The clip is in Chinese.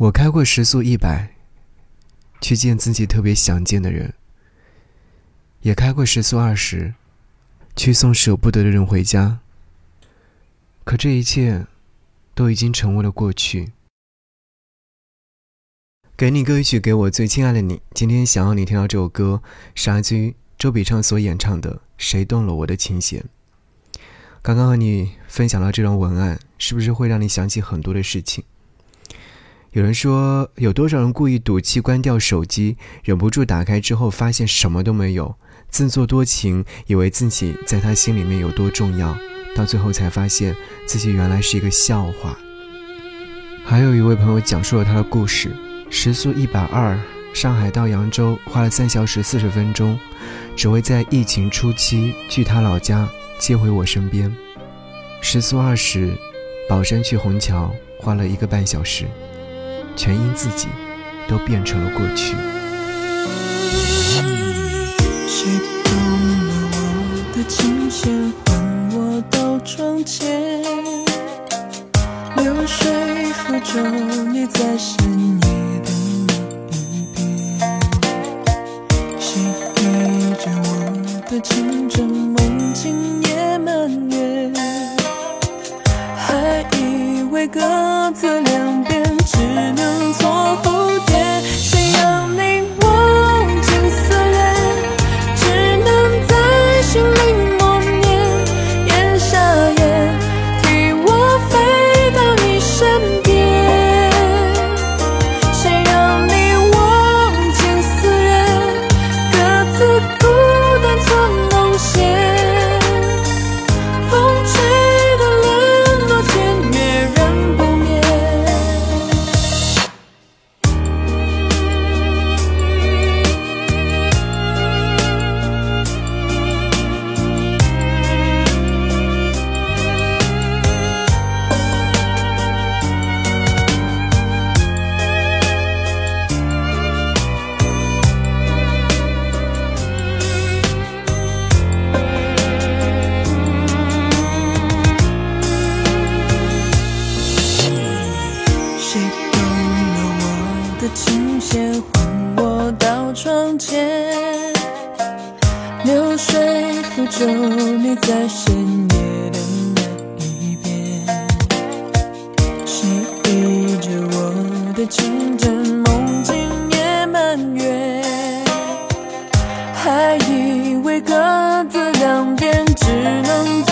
我开过时速一百，去见自己特别想见的人；也开过时速二十，去送舍不得的人回家。可这一切，都已经成为了过去。给你歌曲，给我最亲爱的你。今天想要你听到这首歌，是来自于周笔畅所演唱的《谁动了我的琴弦》。刚刚和你分享了这段文案，是不是会让你想起很多的事情？有人说，有多少人故意赌气关掉手机，忍不住打开之后发现什么都没有，自作多情，以为自己在他心里面有多重要，到最后才发现自己原来是一个笑话。还有一位朋友讲述了他的故事：时速一百二，上海到扬州花了三小时四十分钟，只为在疫情初期去他老家接回我身边；时速二十，宝山去虹桥花了一个半小时。全因自己都变成了过去。谁动了我的琴弦，唤我到窗前？流水抚舟，你在深夜的那一边。谁依着我的琴枕，梦境也满月，还以为各自前流水不就你在深夜的那一边，谁依着我的琴枕梦境也满月，还以为各自两边只能。